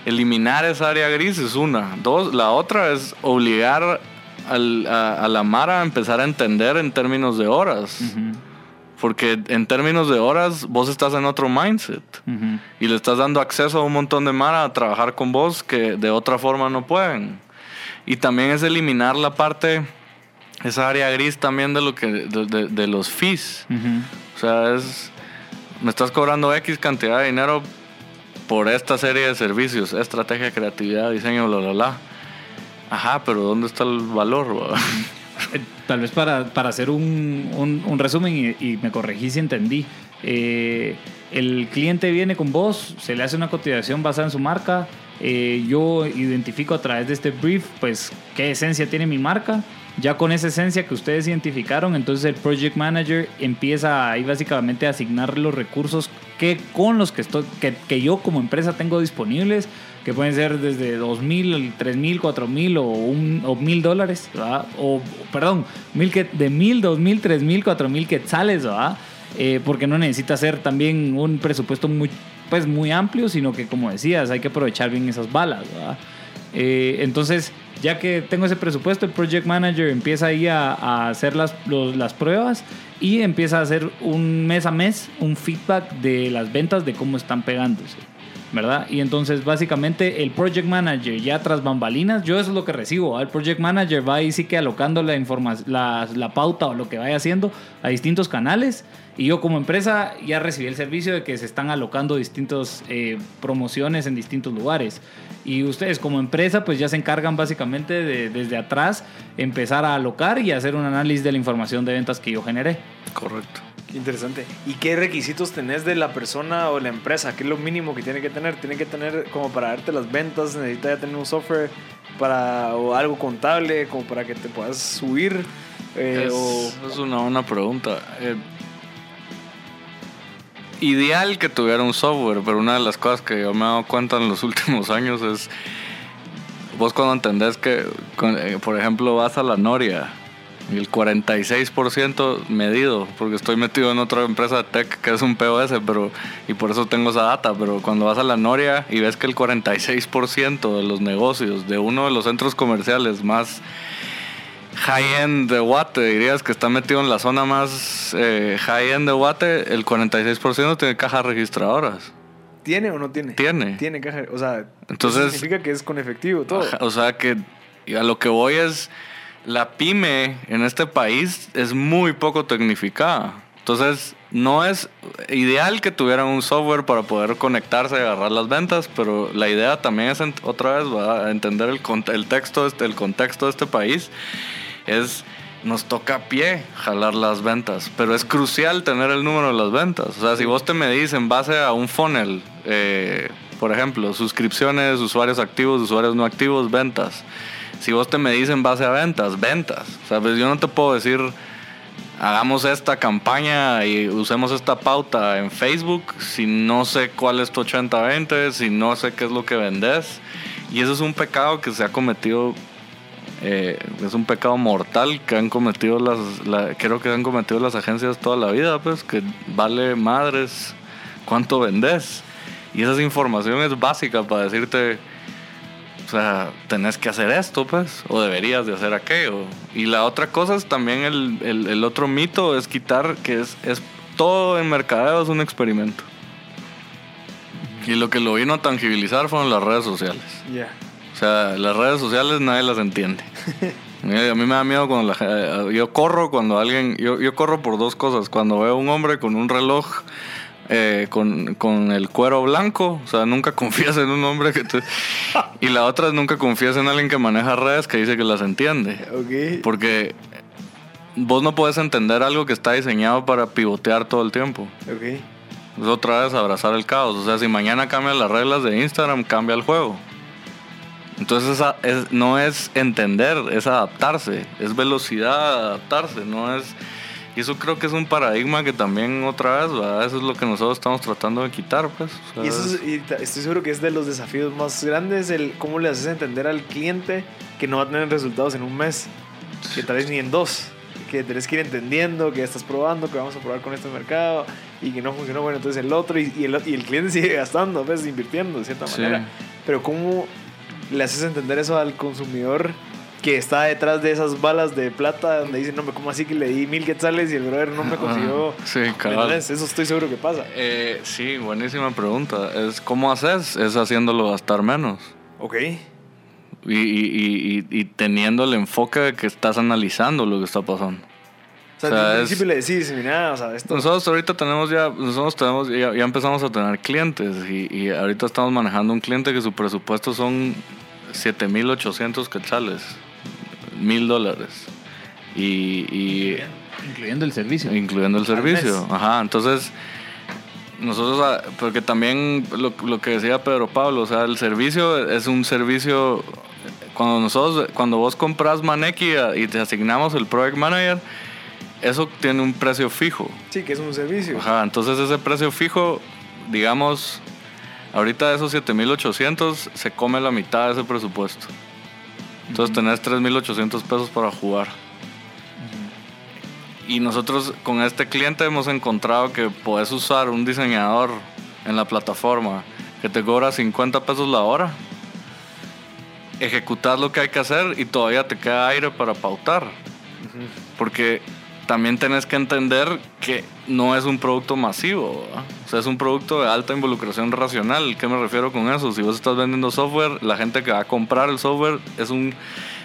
eliminar esa área gris es una. Dos, la otra es obligar al- a, a la Mara a empezar a entender en términos de horas. Ujú. Porque en términos de horas, vos estás en otro mindset. Ujú. Y le estás dando acceso a un montón de Mara a trabajar con vos que de otra forma no pueden. Y también es eliminar la parte, esa área gris también de, lo que, de, de- de los fees. Ujú. O sea, es. Me estás cobrando X cantidad de dinero por esta serie de servicios, estrategia, creatividad, diseño, bla, bla, bla. Ajá, pero ¿dónde está el valor? va? Eh, Tal vez para, para hacer un, un- resumen y, y me corregí si entendí. Eh, el cliente viene con vos, se le hace una cotización basada en su marca. eh, yo identifico a través de este brief, pues, qué esencia tiene mi marca. Ya con esa esencia que ustedes identificaron, entonces el project manager empieza ahí básicamente a asignar los recursos que con los que estoy, que, que yo como empresa tengo disponibles, que pueden ser desde 2.000, 3.000, 4.000 o, un, o 1.000 dólares, ¿verdad? O, perdón, mil que, de 1.000, 2.000, 3.000, 4.000 quetzales, ¿verdad? Eh, porque no necesita ser también un presupuesto muy, pues, muy amplio, sino que, como decías, hay que aprovechar bien esas balas, ¿verdad? Eh, entonces, ya que tengo ese presupuesto, el project manager empieza ahí a, hacer las pruebas y empieza a hacer un mes a mes un feedback de las ventas de cómo están pegándose. ¿Verdad? Y entonces básicamente el project manager ya tras bambalinas, yo eso es lo que recibo. ¿va? El project manager va ahí sí que alocando la la, la pauta o lo que vaya haciendo a distintos canales. Y yo como empresa ya recibí el servicio de que se están alocando distintas eh, promociones en distintos lugares. Y ustedes como empresa pues ya se encargan básicamente de desde atrás empezar a alocar y hacer un análisis de la información de ventas que yo generé. Correcto. Qué interesante. ¿Y qué requisitos tenés de la persona o la empresa? ¿Qué es lo mínimo que tiene que tener? ¿Tiene que tener como para darte las ventas? ¿Necesita ya tener un software para, o algo contable como para que te puedas subir? Eh, es, o, es una buena pregunta. Eh, ideal que tuviera un software, pero una de las cosas que yo me he dado cuenta en los últimos años es, vos cuando entendés que, eh, por ejemplo, vas a la Noria, y el 46% medido, porque estoy metido en otra empresa de tech que es un POS, pero, y por eso tengo esa data, pero cuando vas a la Noria y ves que el 46% de los negocios de uno de los centros comerciales más high-end de Guate, dirías que está metido en la zona más eh, high-end de Guate, el 46% tiene cajas registradoras. ¿Tiene o no tiene? Tiene. Tiene caja. O sea, Entonces- significa que es con efectivo todo. Ajá, o sea que a lo que voy es, la pyme en este país es muy poco tecnificada. Entonces, no es ideal que tuvieran un software para poder conectarse y agarrar las ventas, pero la idea también es, otra vez, a entender el, el, texto, el contexto de este país. Es, nos toca a pie jalar las ventas, pero es crucial tener el número de las ventas. O sea, si vos te medís en base a un funnel, eh, por ejemplo, suscripciones, usuarios activos, usuarios no activos, ventas. Si vos te medís en base a ventas, ventas. O sea, pues yo no te puedo decir hagamos esta campaña y usemos esta pauta en Facebook si no sé cuál es tu 80-20, si no sé qué es lo que vendes. Y eso es un pecado que se ha cometido, eh, es un pecado mortal que han cometido las, creo que han cometido las agencias toda la vida, pues que vale madres cuánto vendes. Y esa información es básica para decirte sea, tenés que hacer esto, pues, o deberías de hacer aquello. Y la otra cosa es también el, el, otro mito, es quitar que es, es todo en mercadeo es un experimento. Y lo que lo vino a tangibilizar fueron las redes sociales. Ya. O sea, las redes sociales nadie las entiende. a mí me da miedo cuando la, yo corro cuando alguien, yo, yo corro por dos cosas. Cuando veo a un hombre con un reloj eh, con, con, el cuero blanco. O sea, nunca confías en un hombre que te... Y la otra es nunca confías en alguien que maneja redes que dice que las entiende. Porque vos no puedes entender algo que está diseñado para pivotear todo el tiempo. Okay. Es otra vez abrazar el caos. O sea, si mañana cambian las reglas de Instagram, cambia el juego. Entonces es, no es entender, es adaptarse. Es velocidad adaptarse, no es y eso creo que es un paradigma que también otra vez, eso es lo que nosotros estamos tratando de quitar, pues. y, eso estoy seguro que es de los desafíos más grandes, el cómo le haces entender al cliente que no va a tener resultados en un mes, que tal vez ni en dos, que tenés que ir entendiendo, que estás probando, que vamos a probar con este mercado y que no funcionó, bueno, entonces el otro y, el, y el, cliente sigue gastando, pues, invirtiendo de cierta manera. Pero cómo le haces entender eso al consumidor que está detrás de esas balas de plata donde dicen, no, ¿cómo así que le di mil quetzales y el brother no me consiguió? Sí, claro. Eso estoy seguro que pasa. Eh, sí, buenísima pregunta. Es ¿Cómo haces? Es haciéndolo gastar menos. Ok. Y, y, y, teniendo el enfoque de que estás analizando lo que está pasando. O sea, al principio le decís, mira, o sea, esto... Nosotros ahorita tenemos ya, nosotros tenemos, ya, ya empezamos a tener clientes y, ahorita estamos manejando un cliente que su presupuesto son 7.800 quetzales mil dólares. Y, Incluyendo el servicio. Incluyendo el servicio. Ajá, entonces nosotros, ah, porque también lo, lo, que decía Pedro Pablo, o sea, el servicio es un servicio, cuando nosotros, cuando vos compras Maneki y te asignamos el Project Manager, eso tiene un precio fijo. Sí, que es un servicio. Ajá, entonces ese precio fijo, digamos, ahorita de esos 7800 se come la mitad de ese presupuesto. Entonces tenés 3.800 pesos para jugar. Y nosotros con este cliente hemos encontrado que puedes usar un diseñador en la plataforma que te cobra 50 pesos la hora. Ejecutar lo que hay que hacer y todavía te queda aire para pautar. Porque también tenés que entender que no es un producto masivo, o sea, es un producto de alta involucración racional. ¿Qué me refiero con eso? Si vos estás vendiendo software, la gente que va a comprar el software es, un,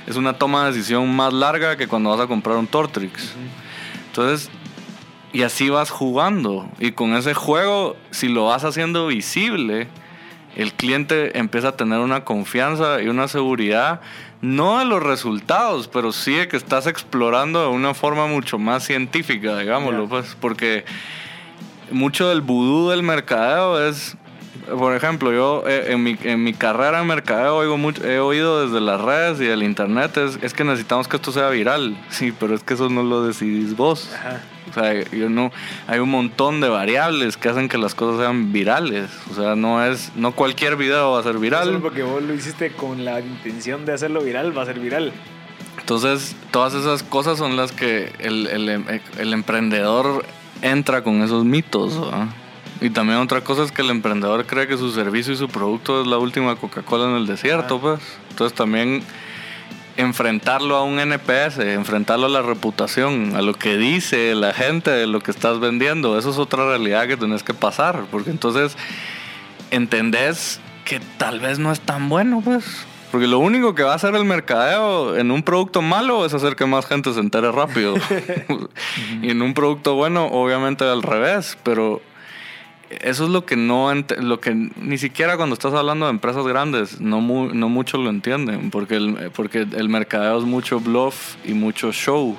es una toma de decisión más larga que cuando vas a comprar un Tortrix. Entonces, y así vas jugando. Y con ese juego, si lo vas haciendo visible, el cliente empieza a tener una confianza y una seguridad no de los resultados, pero sí de que estás explorando de una forma mucho más científica, digámoslo, pues, porque mucho del vudú del mercadeo es, por ejemplo, yo eh, en, mi, en mi carrera en mercadeo oigo mucho, he oído desde las redes y del internet, es, es, que necesitamos que esto sea viral, sí, pero es que eso no lo decidís vos. Ajá. O sea, yo no, hay un montón de variables que hacen que las cosas sean virales. O sea, no es, no cualquier video va a ser viral. Solo porque vos lo hiciste con la intención de hacerlo viral, va a ser viral. Entonces, todas esas cosas son las que el, el, emprendedor entra con esos mitos. Y también otra cosa es que el emprendedor cree que su servicio y su producto es la última Coca-Cola en el desierto, pues. Entonces también enfrentarlo a un NPS, enfrentarlo a la reputación, a lo que dice la gente de lo que estás vendiendo. Eso es otra realidad que tenés que pasar, porque entonces entendés que tal vez no es tan bueno, pues. Porque lo único que va a hacer el mercadeo en un producto malo es hacer que más gente se entere rápido. y en un producto bueno, obviamente al revés, pero eso es lo que no lo que ni siquiera cuando estás hablando de empresas grandes no no muchos lo entienden porque el, porque el mercadeo es mucho bluff y mucho show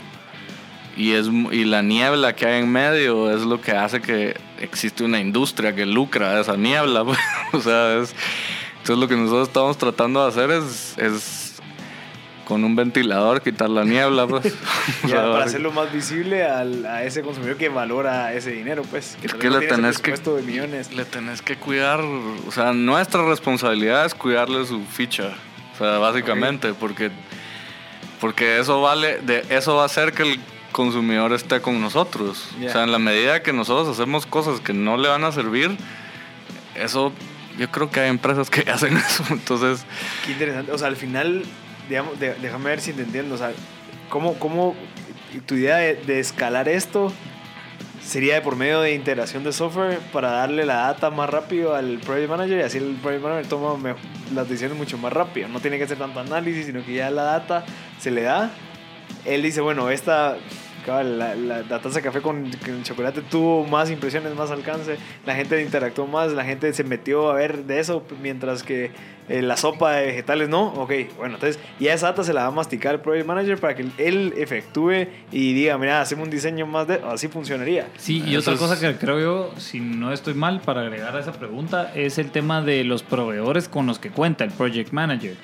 y es y la niebla que hay en medio es lo que hace que existe una industria que lucra de esa niebla pues. o sea es entonces lo que nosotros estamos tratando de hacer es con un ventilador quitar la niebla, pues. para hacerlo más visible al, a ese consumidor que valora ese dinero, pues. Que, es que le tenés que de millones. le tenés que cuidar, o sea, nuestra responsabilidad es cuidarle su ficha, o sea, básicamente, porque porque eso vale, de eso va a hacer que el consumidor esté con nosotros. O sea, en la medida que nosotros hacemos cosas que no le van a servir, eso yo creo que hay empresas que hacen eso. Entonces. Qué interesante. O sea, al final, digamos, déjame ver si te entiendo. O sea, ¿cómo, cómo tu idea de, escalar esto sería de por medio de integración de software para darle la data más rápido al project manager y así el project manager toma las decisiones mucho más rápido. No tiene que hacer tanto análisis, sino que ya la data se le da. Él dice, bueno, esta la, la, taza de café con, chocolate tuvo más impresiones, más alcance, la gente interactuó más, la gente se metió a ver de eso, mientras que eh, la sopa de vegetales no. Ok, bueno, entonces ya esa data se la va a masticar el Project Manager para que él efectúe y diga, mira, hacemos un diseño más de... Así funcionaría. Sí, y otra cosa que creo yo, si no estoy mal, para agregar a esa pregunta, es el tema de los proveedores con los que cuenta el Project Manager.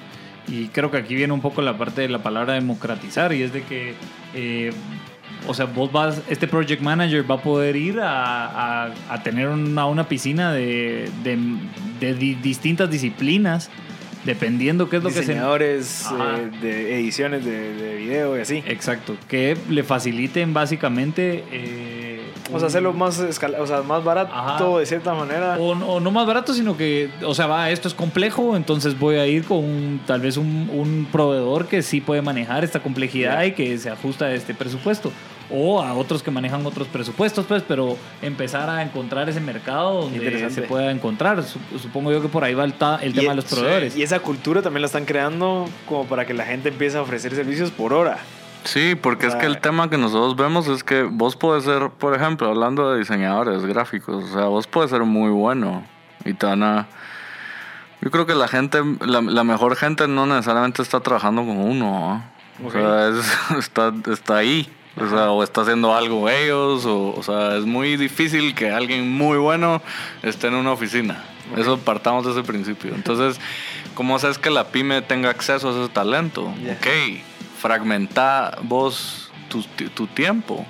Y creo que aquí viene un poco la parte de la palabra democratizar y es de que eh, o sea, vos vas, este project manager va a poder ir a, a, tener una, una piscina de, de, de, distintas disciplinas, dependiendo qué es lo que se... Diseñadores eh, de ediciones de, de, video y así. Exacto, que le faciliten básicamente... Eh, o sea, hacerlo más, o sea, más barato de cierta manera. O, no más barato, sino que, o sea, va, esto es complejo, entonces voy a ir con tal vez un, un, proveedor que sí puede manejar esta complejidad y que se ajusta a este presupuesto o a otros que manejan otros presupuestos, pues, pero empezar a encontrar ese mercado donde se pueda encontrar. Supongo yo que por ahí va el, tema de los proveedores. Y esa cultura también la están creando como para que la gente empiece a ofrecer servicios por hora. Sí, porque es que el tema que nosotros vemos es que vos puedes ser, por ejemplo, hablando de diseñadores gráficos, o sea, vos puedes ser muy bueno y te van a... Yo creo que la gente, la, mejor gente no necesariamente está trabajando con uno, o sea, está, está ahí. O sea, o está haciendo algo ellos, o, o sea, es muy difícil que alguien muy bueno esté en una oficina. Eso partamos de ese principio. Entonces, ¿cómo haces que la pyme tenga acceso a ese talento? Ok, fragmenta vos tu, tu, tiempo.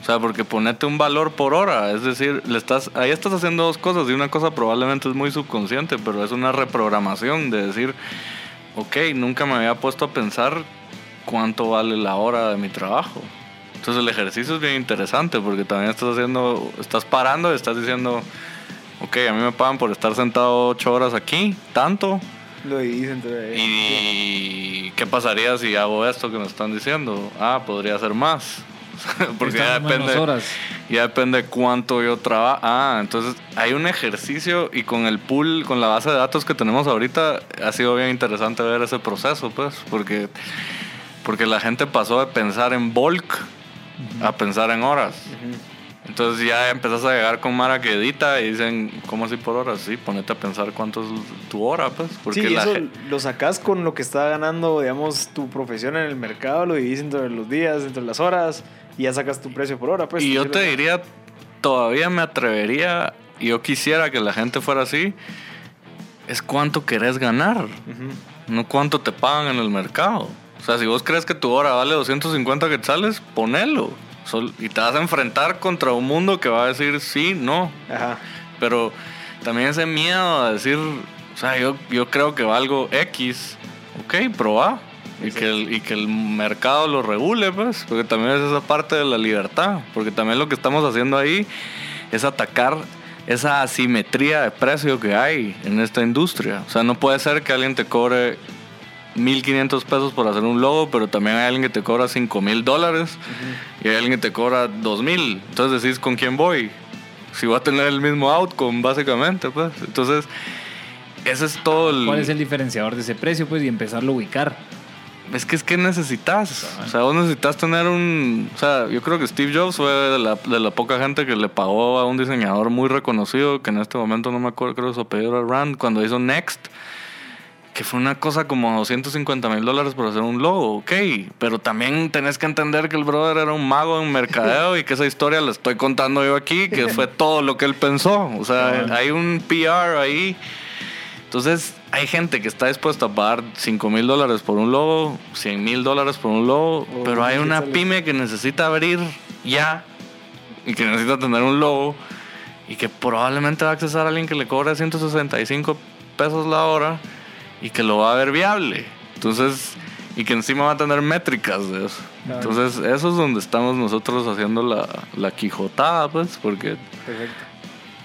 O sea, porque ponete un valor por hora. Es decir, le estás, ahí estás haciendo dos cosas. Y una cosa probablemente es muy subconsciente, pero es una reprogramación de decir, ok, nunca me había puesto a pensar cuánto vale la hora de mi trabajo. Entonces el ejercicio es bien interesante porque también estás haciendo, estás parando y estás diciendo, ok, a mí me pagan por estar sentado ocho horas aquí, tanto. Lo entre ¿Y qué pasaría si hago esto que me están diciendo? Ah, podría ser más. porque ya depende, horas. ya depende cuánto yo trabajo. Ah, entonces hay un ejercicio y con el pool, con la base de datos que tenemos ahorita, ha sido bien interesante ver ese proceso, pues, porque, porque la gente pasó de pensar en bulk a pensar en horas. Entonces ya empezás a llegar con Mara que edita y dicen, ¿cómo así por horas? Sí, ponete a pensar cuánto es tu hora, pues. Porque sí, eso lo sacás con lo que está ganando, digamos, tu profesión en el mercado, lo divides entre los días, entre las horas, y ya sacas tu precio por hora, pues. Y yo te diría, todavía me atrevería, y yo quisiera que la gente fuera así, es cuánto querés ganar, no cuánto te pagan en el mercado. O sea, si vos crees que tu hora vale 250 quetzales, ponelo. Y te vas a enfrentar contra un mundo que va a decir sí, no. Ajá. Pero también ese miedo a decir, o sea, yo, yo creo que valgo X. Ok, proba. Y que, el, y que el mercado lo regule, pues, porque también es esa parte de la libertad, porque también lo que estamos haciendo ahí es atacar esa asimetría de precio que hay en esta industria. O sea, no puede ser que alguien te cobre 1500 pesos por hacer un logo, pero también hay alguien que te cobra 5000 dólares y hay alguien que te cobra 2000. Entonces decís con quién voy. Si voy a tener el mismo outcome, básicamente, pues. Entonces, ese es todo el... ¿Cuál es el diferenciador de ese precio? Pues y empezarlo a ubicar. Es que es que necesitas. O sea, vos necesitas tener un. O sea, yo creo que Steve Jobs fue de la, de la poca gente que le pagó a un diseñador muy reconocido, que en este momento no me acuerdo, creo que su apellido era Rand, cuando hizo Next, que fue una cosa como 250 mil dólares por hacer un logo, ok. Pero también tenés que entender que el brother era un mago en mercadeo y que esa historia la estoy contando yo aquí, que fue todo lo que él pensó. O sea, hay un PR ahí. Entonces, hay gente que está dispuesta a pagar 5 mil dólares por un logo, 100 mil dólares por un logo, Oh, pero hay ¿qué una pyme que necesita abrir ya y que necesita tener un logo y que probablemente va a accesar a alguien que le cobra 165 pesos la hora y que lo va a ver viable. Entonces, y que encima va a tener métricas de eso. Claro. Entonces, eso es donde estamos nosotros haciendo la, la quijotada, pues, porque Perfecto.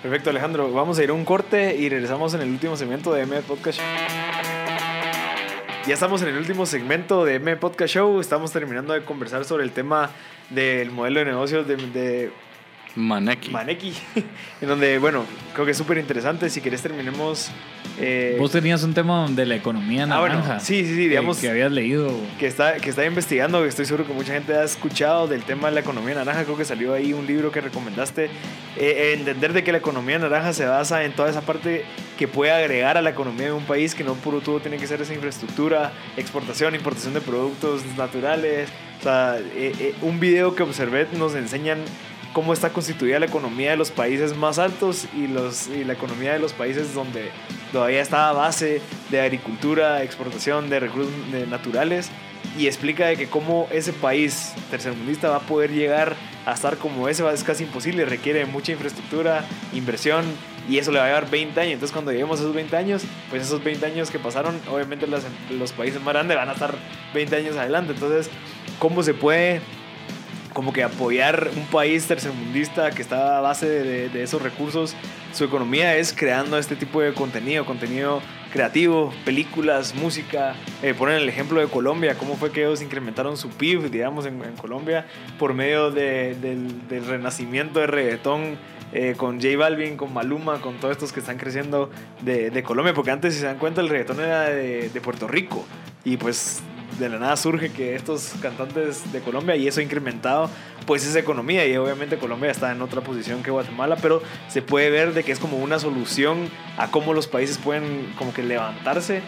Perfecto, Alejandro. Vamos a ir a un corte y regresamos en el último segmento de M Podcast Show. Ya estamos en el último segmento de M Podcast Show. Estamos terminando de conversar sobre el tema del modelo de negocios de, de Maneki. Maneki. en donde, bueno, creo que es súper interesante. Si querés, terminemos. Eh, Vos tenías un tema de la economía Ah, bueno, naranja. sí, sí, sí, que- digamos- Que, habías leído. que está, que está investigando, que estoy seguro que mucha gente ha escuchado del tema de la economía naranja. Creo que salió ahí un libro que recomendaste. Eh, entender de que la economía naranja se basa en toda esa parte que puede agregar a la economía de un país, que no puro todo tiene que ser esa infraestructura, exportación, importación de productos naturales. O sea, eh, eh, un video que observé nos enseñan cómo está constituida la economía de los países más altos y, los, y la economía de los países donde todavía está a base de agricultura, exportación de recursos naturales y explica de que cómo ese país tercermundista va a poder llegar a estar como ese es casi imposible, requiere mucha infraestructura, inversión y eso le va a llevar 20 años. Entonces cuando lleguemos a esos 20 años, pues esos 20 años que pasaron, obviamente las- los países más grandes van a estar 20 años adelante. Entonces, ¿cómo se puede como que apoyar un país tercermundista que está a base de, esos recursos, su economía es creando este tipo de contenido, contenido creativo, películas, música. Eh, ponen el ejemplo de Colombia, cómo fue que ellos incrementaron su PIB, digamos, en, en Colombia por medio de- del, renacimiento de reggaetón. eh, con J Balvin, con Maluma, con todos estos que están creciendo de, de Colombia, porque antes, si se dan cuenta, el reggaetón era de Puerto Rico y pues de la nada surge que estos cantantes de Colombia y eso incrementado pues esa economía. Y obviamente Colombia está en otra posición que Guatemala pero se puede ver de que es como una solución a cómo los países pueden como que levantarse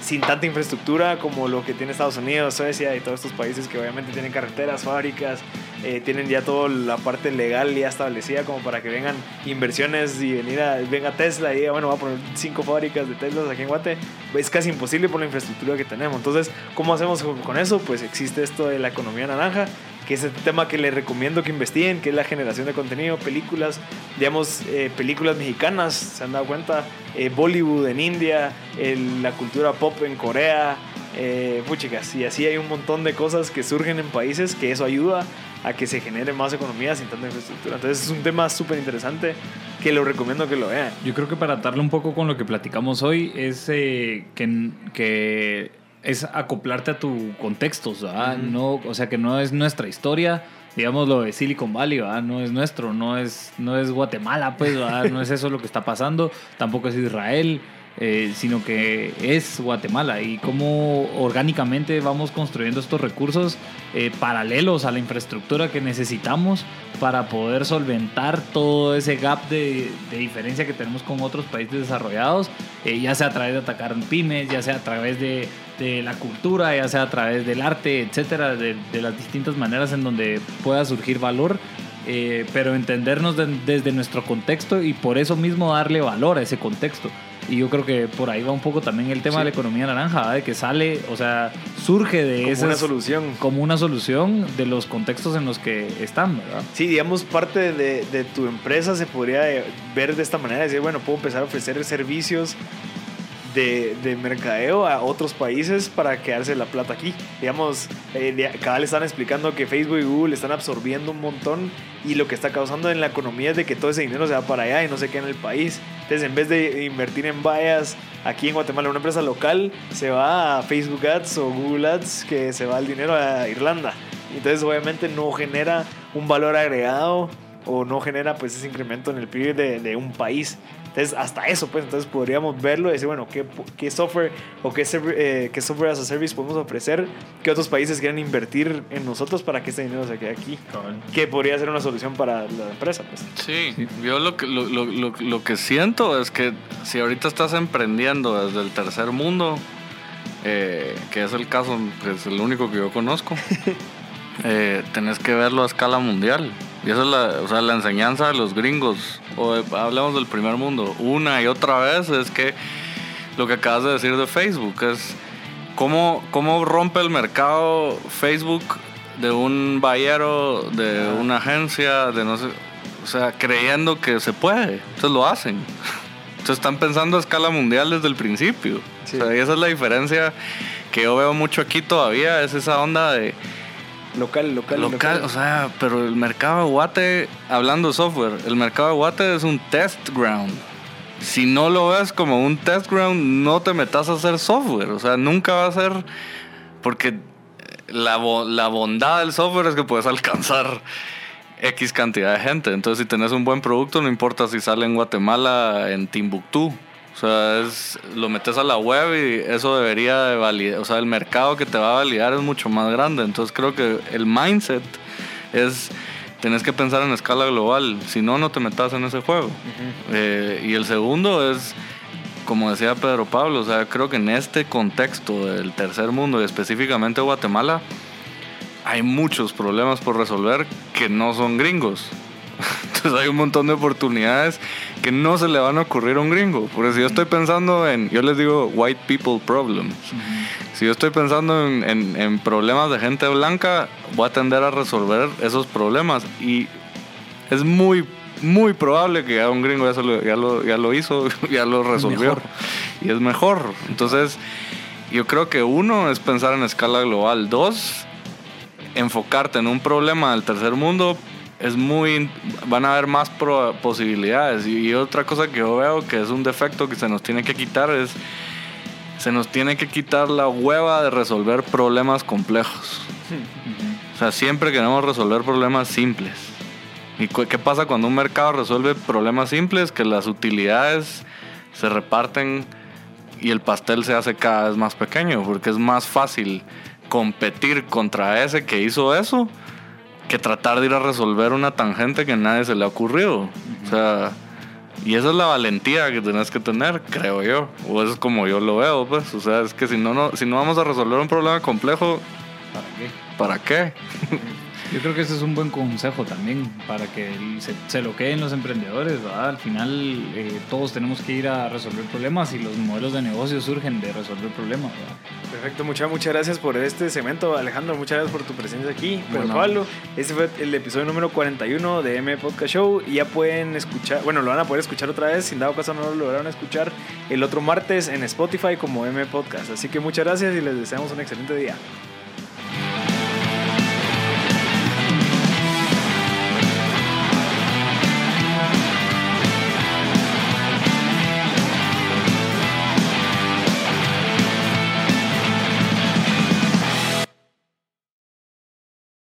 sin tanta infraestructura como lo que tiene Estados Unidos, Suecia y todos estos países que obviamente tienen carreteras, fábricas, eh, tienen ya toda la parte legal ya establecida como para que vengan inversiones y venir a, venga Tesla y diga, bueno, va a poner cinco fábricas de Tesla aquí en Guate. Es casi imposible por la infraestructura que tenemos. Entonces, ¿cómo hacemos con eso? Pues existe esto de la economía naranja, que es el tema que les recomiendo que investiguen, que es la generación de contenido, películas, digamos, eh, películas mexicanas, se han dado cuenta, Eh, Bollywood en India, la cultura pop en Corea, eh, puchicas, y así hay un montón de cosas que surgen en países que eso ayuda a que se genere más economía sin tanta infraestructura. Entonces es un tema súper interesante que lo recomiendo que lo vean. Yo creo que para atarle un poco con lo que platicamos hoy es eh, que es acoplarte a tu contexto, ¿verdad? Ujú. no, o sea que no es nuestra historia, digamos lo de Silicon Valley, ¿verdad? no es nuestro, no es, no es Guatemala, pues, ¿verdad? no es eso lo que está pasando, tampoco es Israel. Eh, sino que es Guatemala y cómo orgánicamente vamos construyendo estos recursos eh, paralelos a la infraestructura que necesitamos para poder solventar todo ese gap de, diferencia que tenemos con otros países desarrollados, eh, ya sea a través de atacar pymes, ya sea a través de, la cultura, ya sea a través del arte, etcétera, de, las distintas maneras en donde pueda surgir valor. pero entendernos de- desde nuestro contexto y por eso mismo darle valor a ese contexto. Y yo creo que por ahí va un poco también el tema Sí. de la economía naranja, ¿verdad? de que sale, o sea, surge de Como esas- una solución. como una solución de los contextos en los que están, ¿verdad? Sí, digamos, parte de, de tu empresa se podría eh, ver de esta manera, decir, bueno, puedo empezar a ofrecer servicios de, de mercadeo a otros países para quedarse la plata aquí. Digamos, eh, cada le están explicando que Facebook y Google están absorbiendo un montón y lo que está causando en la economía es de que todo ese dinero se va para allá y no se queda en el país. Entonces, en vez de invertir en vallas aquí en Guatemala, una empresa local, se va a Facebook Ads o Google Ads, que se va el dinero a Irlanda. Entonces, obviamente, no genera un valor agregado o no genera pues ese incremento en el PIB de un país. Entonces, hasta eso, pues, entonces podríamos verlo y decir, bueno, ¿qué, qué software o qué, eh, qué software as a service podemos ofrecer? ¿Qué otros países quieren invertir en nosotros para que este dinero se quede aquí? Que podría ser una solución para la empresa, pues. Sí, yo lo que, lo, lo, lo, que siento es que si ahorita estás emprendiendo desde el tercer mundo, eh, que es el caso, es el único que yo conozco, eh, tenés que verlo a escala mundial. Y esa es la, o sea, la enseñanza de los gringos, o hablamos del primer mundo, una y otra vez, es que lo que acabas de decir de Facebook es cómo, cómo rompe el mercado Facebook de un bayero, de una agencia, de no sé, o sea, creyendo que se puede. Entonces lo hacen. Entonces están pensando a escala mundial desde el principio. O sea, y esa es la diferencia que yo veo mucho aquí todavía, es esa onda de Local, local, local. O sea, pero el mercado de Guate, hablando de software, el mercado de Guate es un test ground. Si no lo ves como un test ground, no te metas a hacer software. O sea, nunca va a ser. Porque la, la bondad del software es que puedes alcanzar X cantidad de gente. Entonces, si tenés un buen producto, no importa si sale en Guatemala, en Timbuktu. O sea, es, lo metes a la web y eso debería de validar. O sea, el mercado que te va a validar es mucho más grande. Entonces creo que el mindset es, tenés que pensar en escala global. Si no, no te metas en ese juego. Eh, y el segundo es, como decía Pedro Pablo, o sea, creo que en este contexto del tercer mundo y específicamente Guatemala, hay muchos problemas por resolver que no son gringos. Entonces hay un montón de oportunidades que no se le van a ocurrir a un gringo. Porque si yo estoy pensando en, yo les digo, white people problems. Si yo estoy pensando en, en, problemas de gente blanca, voy a tender a resolver esos problemas. Y es muy, muy probable que un gringo ya, lo, ya, lo, ya lo hizo, ya lo resolvió. Y es mejor. Entonces, yo creo que uno es pensar en escala global. Dos, enfocarte en un problema del tercer mundo es muy van a haber más posibilidades. Y, otra cosa que yo veo que es un defecto que se nos tiene que quitar es se nos tiene que quitar la hueva de resolver problemas complejos. O sea siempre queremos resolver problemas simples. Y qué pasa cuando un mercado resuelve problemas simples que las utilidades se reparten y el pastel se hace cada vez más pequeño porque es más fácil competir contra ese que hizo eso que tratar de ir a resolver una tangente que a nadie se le ha ocurrido. O sea, y esa es la valentía que tenés que tener, creo yo. O eso es como yo lo veo, pues. O sea, es que si no, no, si no vamos a resolver un problema complejo, ¿para qué? ¿Para qué? Yo creo que ese es un buen consejo también para que se, se lo queden los emprendedores. ¿verdad? Al final eh, todos tenemos que ir a resolver problemas y los modelos de negocio surgen de resolver problemas. Perfecto, muchas, muchas gracias por este segmento, Alejandro. Muchas gracias por tu presencia aquí. Pero Pablo, este fue el episodio número 41 de M Podcast Show. Y ya pueden escuchar, bueno, lo van a poder escuchar otra vez. Sin dado caso, no lo lograron escuchar el otro martes en Spotify como M Podcast. Así que muchas gracias y les deseamos un excelente día.